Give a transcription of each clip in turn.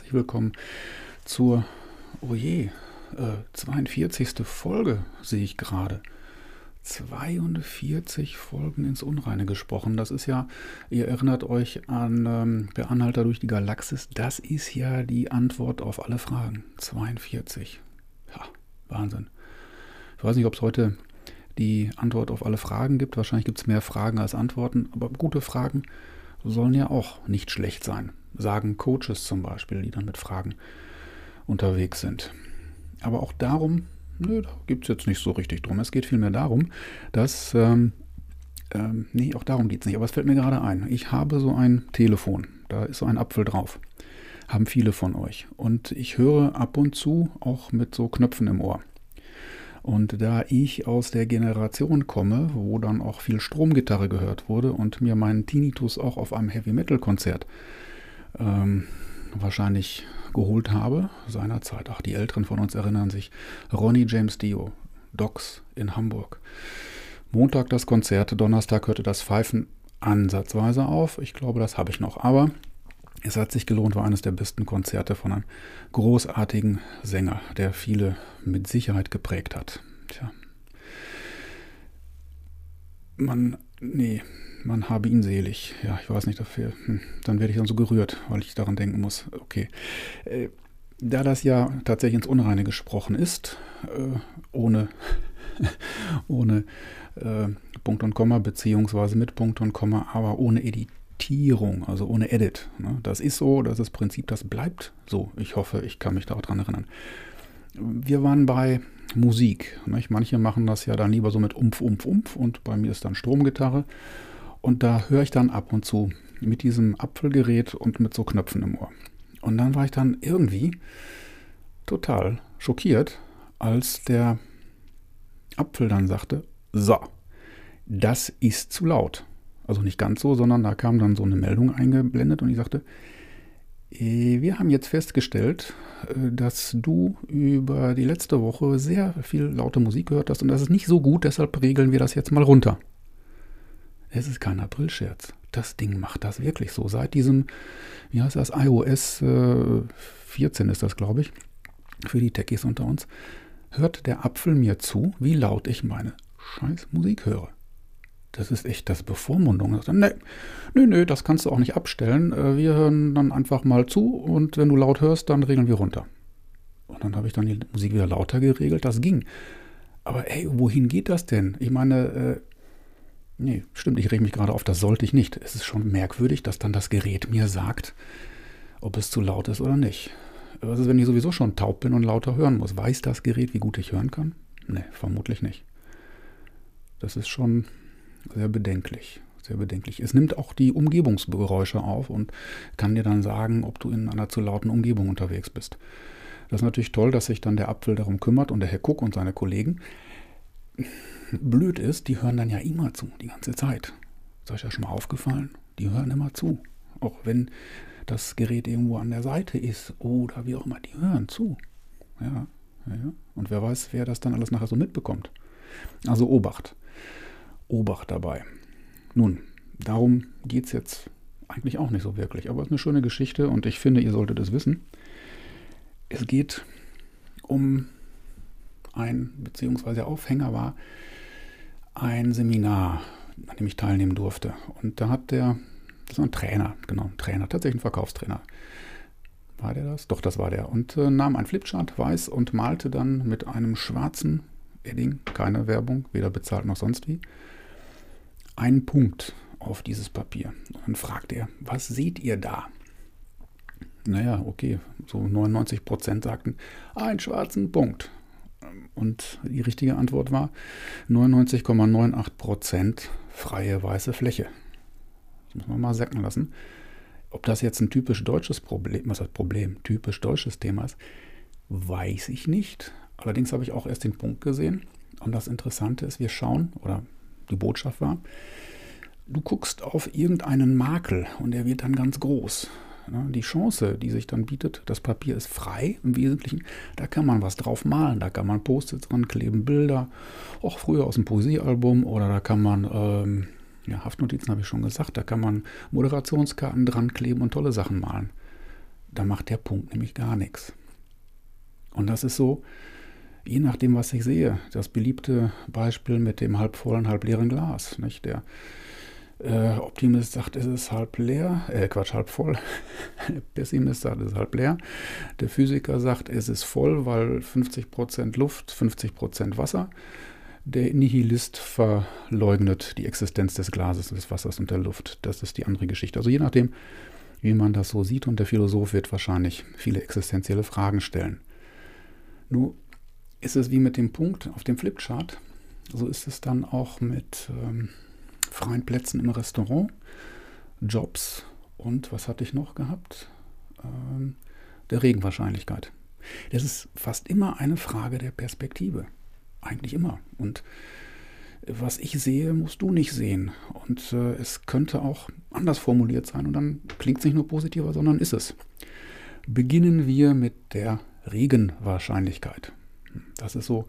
herzlich willkommen zur, oh je, äh, 42. Folge sehe ich gerade. 42 Folgen ins Unreine gesprochen. Das ist ja, ihr erinnert euch an ähm, Der Anhalter durch die Galaxis. Das ist ja die Antwort auf alle Fragen. 42. Ja, Wahnsinn. Ich weiß nicht, ob es heute die Antwort auf alle Fragen gibt. Wahrscheinlich gibt es mehr Fragen als Antworten, aber gute Fragen sollen ja auch nicht schlecht sein. Sagen Coaches zum Beispiel, die dann mit Fragen unterwegs sind. Aber auch darum, nö, da gibt es jetzt nicht so richtig drum. Es geht vielmehr darum, dass, ähm, ähm, nee, auch darum geht es nicht, aber es fällt mir gerade ein. Ich habe so ein Telefon, da ist so ein Apfel drauf. Haben viele von euch. Und ich höre ab und zu auch mit so Knöpfen im Ohr. Und da ich aus der Generation komme, wo dann auch viel Stromgitarre gehört wurde und mir meinen Tinnitus auch auf einem Heavy Metal Konzert ähm, wahrscheinlich geholt habe, seinerzeit, ach die Älteren von uns erinnern sich, Ronnie James Dio, Docs in Hamburg. Montag das Konzert, Donnerstag hörte das Pfeifen ansatzweise auf. Ich glaube, das habe ich noch. Aber es hat sich gelohnt, war eines der besten Konzerte von einem großartigen Sänger, der viele mit Sicherheit geprägt hat. Tja. Man, nee, man habe ihn selig. Ja, ich weiß nicht dafür. Hm, dann werde ich dann so gerührt, weil ich daran denken muss. Okay. Äh, da das ja tatsächlich ins Unreine gesprochen ist, äh, ohne, ohne äh, Punkt und Komma, beziehungsweise mit Punkt und Komma, aber ohne Edit Editierung, also ohne Edit. Ne? Das ist so, das ist das Prinzip, das bleibt so. Ich hoffe, ich kann mich daran erinnern. Wir waren bei Musik. Nicht? Manche machen das ja dann lieber so mit Umf, Umf, Umf und bei mir ist dann Stromgitarre. Und da höre ich dann ab und zu mit diesem Apfelgerät und mit so Knöpfen im Ohr. Und dann war ich dann irgendwie total schockiert, als der Apfel dann sagte, so, das ist zu laut. Also nicht ganz so, sondern da kam dann so eine Meldung eingeblendet und ich sagte, äh, wir haben jetzt festgestellt, äh, dass du über die letzte Woche sehr viel laute Musik gehört hast und das ist nicht so gut, deshalb regeln wir das jetzt mal runter. Es ist kein Aprilscherz. Das Ding macht das wirklich so. Seit diesem, wie heißt das, iOS 14 äh, ist das, glaube ich, für die Techies unter uns, hört der Apfel mir zu, wie laut ich meine scheiß Musik höre. Das ist echt das Bevormundung. Nee, nee, nee, das kannst du auch nicht abstellen. Äh, wir hören dann einfach mal zu und wenn du laut hörst, dann regeln wir runter. Und dann habe ich dann die Musik wieder lauter geregelt. Das ging. Aber ey, wohin geht das denn? Ich meine, äh, nee, stimmt, ich reg mich gerade auf, das sollte ich nicht. Es ist schon merkwürdig, dass dann das Gerät mir sagt, ob es zu laut ist oder nicht. Was ist, wenn ich sowieso schon taub bin und lauter hören muss? Weiß das Gerät, wie gut ich hören kann? Nee, vermutlich nicht. Das ist schon sehr bedenklich. Sehr bedenklich. Es nimmt auch die Umgebungsgeräusche auf und kann dir dann sagen, ob du in einer zu lauten Umgebung unterwegs bist. Das ist natürlich toll, dass sich dann der Apfel darum kümmert und der Herr Cook und seine Kollegen. Blöd ist, die hören dann ja immer zu, die ganze Zeit. Ist euch ja schon mal aufgefallen? Die hören immer zu. Auch wenn das Gerät irgendwo an der Seite ist oder wie auch immer, die hören zu. Ja, ja. Und wer weiß, wer das dann alles nachher so mitbekommt. Also Obacht. Obacht dabei. Nun, darum geht es jetzt eigentlich auch nicht so wirklich, aber es ist eine schöne Geschichte und ich finde, ihr solltet es wissen. Es geht um ein, beziehungsweise Aufhänger war ein Seminar, an dem ich teilnehmen durfte. Und da hat der, das war ein Trainer, genau, ein Trainer, tatsächlich ein Verkaufstrainer. War der das? Doch, das war der. Und äh, nahm ein Flipchart, weiß, und malte dann mit einem schwarzen Edding, keine Werbung, weder bezahlt noch sonst wie, einen Punkt auf dieses Papier. Und dann fragt er, was seht ihr da? Naja, okay, so 99 Prozent sagten, einen schwarzen Punkt. Und die richtige Antwort war 99,98 Prozent freie weiße Fläche. Das muss man mal sacken lassen. Ob das jetzt ein typisch deutsches Problem, was heißt Problem, typisch deutsches Thema ist, weiß ich nicht. Allerdings habe ich auch erst den Punkt gesehen. Und das Interessante ist, wir schauen, oder die Botschaft war, du guckst auf irgendeinen Makel und der wird dann ganz groß. Die Chance, die sich dann bietet, das Papier ist frei im Wesentlichen, da kann man was drauf malen, da kann man Post-its dran kleben, Bilder, auch früher aus dem Poesiealbum oder da kann man, ähm, ja, Haftnotizen habe ich schon gesagt, da kann man Moderationskarten dran kleben und tolle Sachen malen. da macht der Punkt nämlich gar nichts. Und das ist so, je nachdem, was ich sehe, das beliebte Beispiel mit dem halb vollen, halb leeren Glas. Nicht? Der äh, Optimist sagt, es ist halb leer, äh, Quatsch, halb voll. Der Pessimist sagt, es ist halb leer. Der Physiker sagt, es ist voll, weil 50% Luft, 50% Wasser. Der Nihilist verleugnet die Existenz des Glases, des Wassers und der Luft. Das ist die andere Geschichte. Also je nachdem, wie man das so sieht, und der Philosoph wird wahrscheinlich viele existenzielle Fragen stellen. Nun ist es wie mit dem Punkt auf dem Flipchart, so ist es dann auch mit ähm, freien Plätzen im Restaurant, Jobs und was hatte ich noch gehabt? Ähm, der Regenwahrscheinlichkeit. Das ist fast immer eine Frage der Perspektive. Eigentlich immer. Und was ich sehe, musst du nicht sehen. Und äh, es könnte auch anders formuliert sein und dann klingt es nicht nur positiver, sondern ist es. Beginnen wir mit der Regenwahrscheinlichkeit. Das ist so,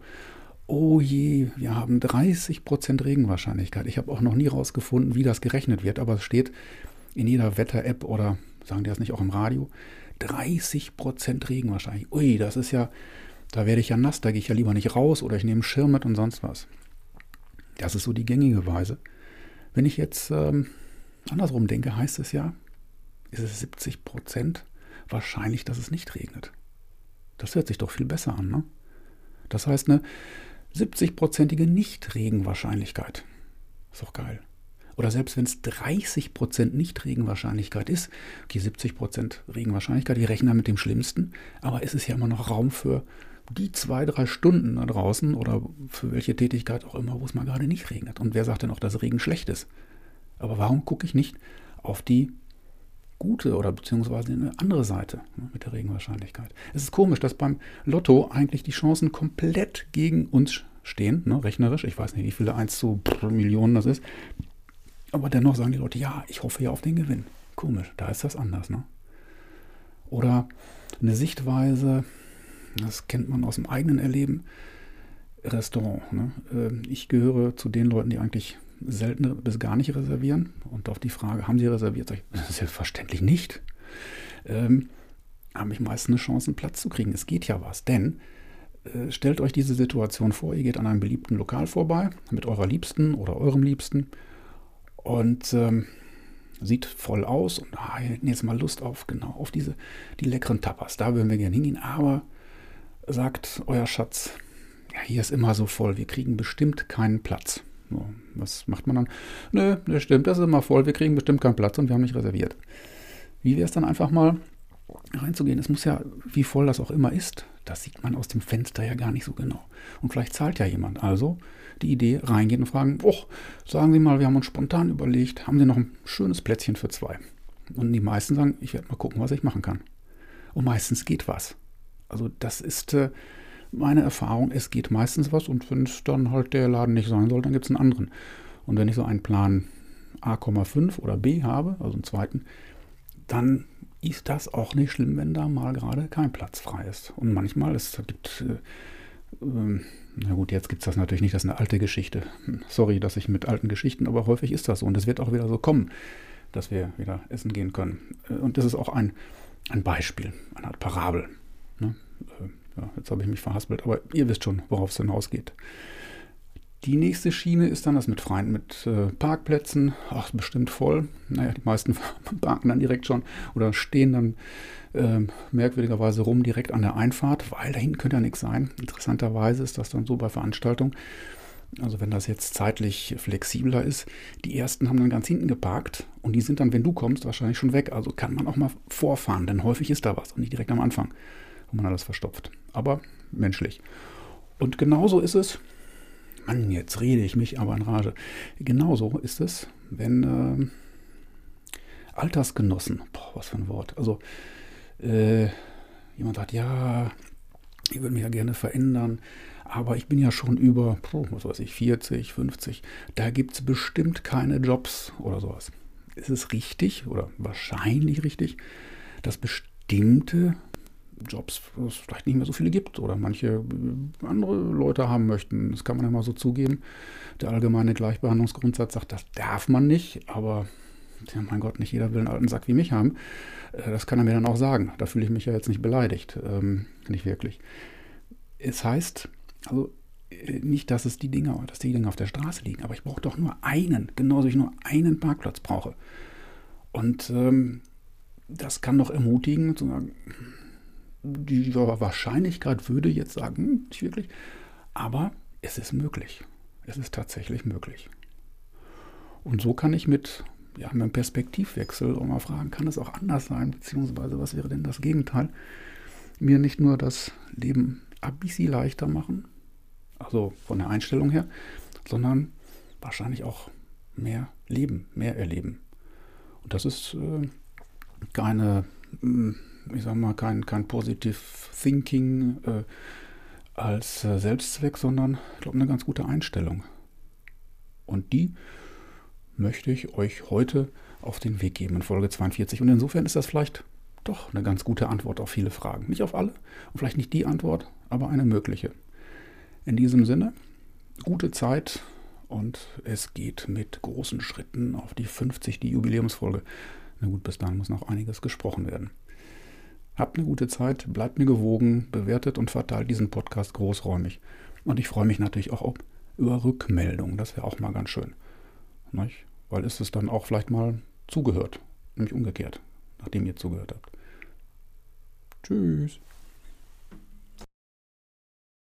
oh je, wir haben 30% Regenwahrscheinlichkeit. Ich habe auch noch nie rausgefunden, wie das gerechnet wird, aber es steht in jeder Wetter-App oder sagen die das nicht auch im Radio, 30% Regenwahrscheinlichkeit. Ui, das ist ja, da werde ich ja nass, da gehe ich ja lieber nicht raus oder ich nehme einen Schirm mit und sonst was. Das ist so die gängige Weise. Wenn ich jetzt ähm, andersrum denke, heißt es ja, ist es 70% wahrscheinlich, dass es nicht regnet. Das hört sich doch viel besser an, ne? Das heißt, eine 70-prozentige Nichtregenwahrscheinlichkeit. Ist doch geil. Oder selbst wenn es 30% Nichtregenwahrscheinlichkeit ist, okay, 70% Regenwahrscheinlichkeit, die rechnen mit dem Schlimmsten, aber es ist ja immer noch Raum für die zwei, drei Stunden da draußen oder für welche Tätigkeit auch immer, wo es mal gerade nicht regnet. Und wer sagt denn auch, dass Regen schlecht ist? Aber warum gucke ich nicht auf die gute oder beziehungsweise eine andere Seite ne, mit der Regenwahrscheinlichkeit? Es ist komisch, dass beim Lotto eigentlich die Chancen komplett gegen uns stehen, ne, rechnerisch. Ich weiß nicht, wie viele 1 zu Millionen das ist. Aber dennoch sagen die Leute, ja, ich hoffe ja auf den Gewinn. Komisch, da ist das anders. Ne? Oder eine Sichtweise, das kennt man aus dem eigenen Erleben. Restaurant. Ne? Ähm, ich gehöre zu den Leuten, die eigentlich selten bis gar nicht reservieren. Und auf die Frage, haben Sie reserviert? Sag ich, selbstverständlich nicht. Ähm, habe ich meistens eine Chance, einen Platz zu kriegen. Es geht ja was. Denn äh, stellt euch diese Situation vor, ihr geht an einem beliebten Lokal vorbei mit eurer Liebsten oder eurem Liebsten und ähm, sieht voll aus und ah, jetzt mal Lust auf, genau, auf diese, die leckeren Tapas. Da würden wir gerne hingehen, aber sagt euer Schatz, ja, hier ist immer so voll, wir kriegen bestimmt keinen Platz. Was macht man dann? Nö, das stimmt, das ist immer voll, wir kriegen bestimmt keinen Platz und wir haben nicht reserviert. Wie wäre es dann einfach mal reinzugehen? Es muss ja, wie voll das auch immer ist, das sieht man aus dem Fenster ja gar nicht so genau. Und vielleicht zahlt ja jemand. Also die Idee reingehen und fragen, oh, sagen Sie mal, wir haben uns spontan überlegt, haben Sie noch ein schönes Plätzchen für zwei? Und die meisten sagen, ich werde mal gucken, was ich machen kann. Und meistens geht was. Also das ist äh, meine Erfahrung, es geht meistens was und wenn es dann halt der Laden nicht sein soll, dann gibt es einen anderen. Und wenn ich so einen Plan A,5 oder B habe, also einen zweiten, dann ist das auch nicht schlimm, wenn da mal gerade kein Platz frei ist. Und manchmal, es gibt, äh, äh, na gut, jetzt gibt es das natürlich nicht, das ist eine alte Geschichte. Sorry, dass ich mit alten Geschichten, aber häufig ist das so. Und es wird auch wieder so kommen, dass wir wieder essen gehen können. Äh, und das ist auch ein, ein Beispiel, eine Art Parabel. Ne? Ja, jetzt habe ich mich verhaspelt, aber ihr wisst schon, worauf es hinausgeht. Die nächste Schiene ist dann das mit freien, mit äh, Parkplätzen. Ach, bestimmt voll. Naja, die meisten parken dann direkt schon oder stehen dann äh, merkwürdigerweise rum direkt an der Einfahrt, weil da hinten könnte ja nichts sein. Interessanterweise ist das dann so bei Veranstaltungen. Also wenn das jetzt zeitlich flexibler ist, die ersten haben dann ganz hinten geparkt und die sind dann, wenn du kommst, wahrscheinlich schon weg. Also kann man auch mal vorfahren, denn häufig ist da was und nicht direkt am Anfang wo man alles verstopft. Aber menschlich. Und genauso ist es, Mann, jetzt rede ich mich aber in Rage. Genauso ist es, wenn äh, Altersgenossen, boah, was für ein Wort, also äh, jemand sagt, ja, ich würde mich ja gerne verändern, aber ich bin ja schon über, was weiß ich, 40, 50, da gibt es bestimmt keine Jobs oder sowas. Ist es richtig oder wahrscheinlich richtig, dass bestimmte Jobs es vielleicht nicht mehr so viele gibt oder manche äh, andere Leute haben möchten. Das kann man ja mal so zugeben. Der allgemeine Gleichbehandlungsgrundsatz sagt, das darf man nicht, aber ja, mein Gott, nicht jeder will einen alten Sack wie mich haben. Äh, das kann er mir dann auch sagen. Da fühle ich mich ja jetzt nicht beleidigt. Ähm, nicht wirklich. Es heißt, also äh, nicht, dass es die Dinger, dass die Dinger auf der Straße liegen, aber ich brauche doch nur einen, genauso wie ich nur einen Parkplatz brauche. Und ähm, das kann doch ermutigen, zu sagen, die Wahrscheinlichkeit würde jetzt sagen, nicht wirklich, aber es ist möglich. Es ist tatsächlich möglich. Und so kann ich mit, ja, mit einem Perspektivwechsel auch mal fragen, kann es auch anders sein, beziehungsweise was wäre denn das Gegenteil? Mir nicht nur das Leben ein bisschen leichter machen, also von der Einstellung her, sondern wahrscheinlich auch mehr leben, mehr erleben. Und das ist äh, keine, hm, ich sag mal, kein, kein Positive Thinking äh, als äh, Selbstzweck, sondern ich glaube eine ganz gute Einstellung. Und die möchte ich euch heute auf den Weg geben in Folge 42. Und insofern ist das vielleicht doch eine ganz gute Antwort auf viele Fragen. Nicht auf alle und vielleicht nicht die Antwort, aber eine mögliche. In diesem Sinne, gute Zeit und es geht mit großen Schritten auf die 50, die Jubiläumsfolge. Na gut, bis dahin muss noch einiges gesprochen werden. Habt eine gute Zeit, bleibt mir gewogen, bewertet und verteilt diesen Podcast großräumig. Und ich freue mich natürlich auch über Rückmeldungen, das wäre auch mal ganz schön. Nicht? Weil ist es dann auch vielleicht mal zugehört, nämlich umgekehrt, nachdem ihr zugehört habt. Tschüss.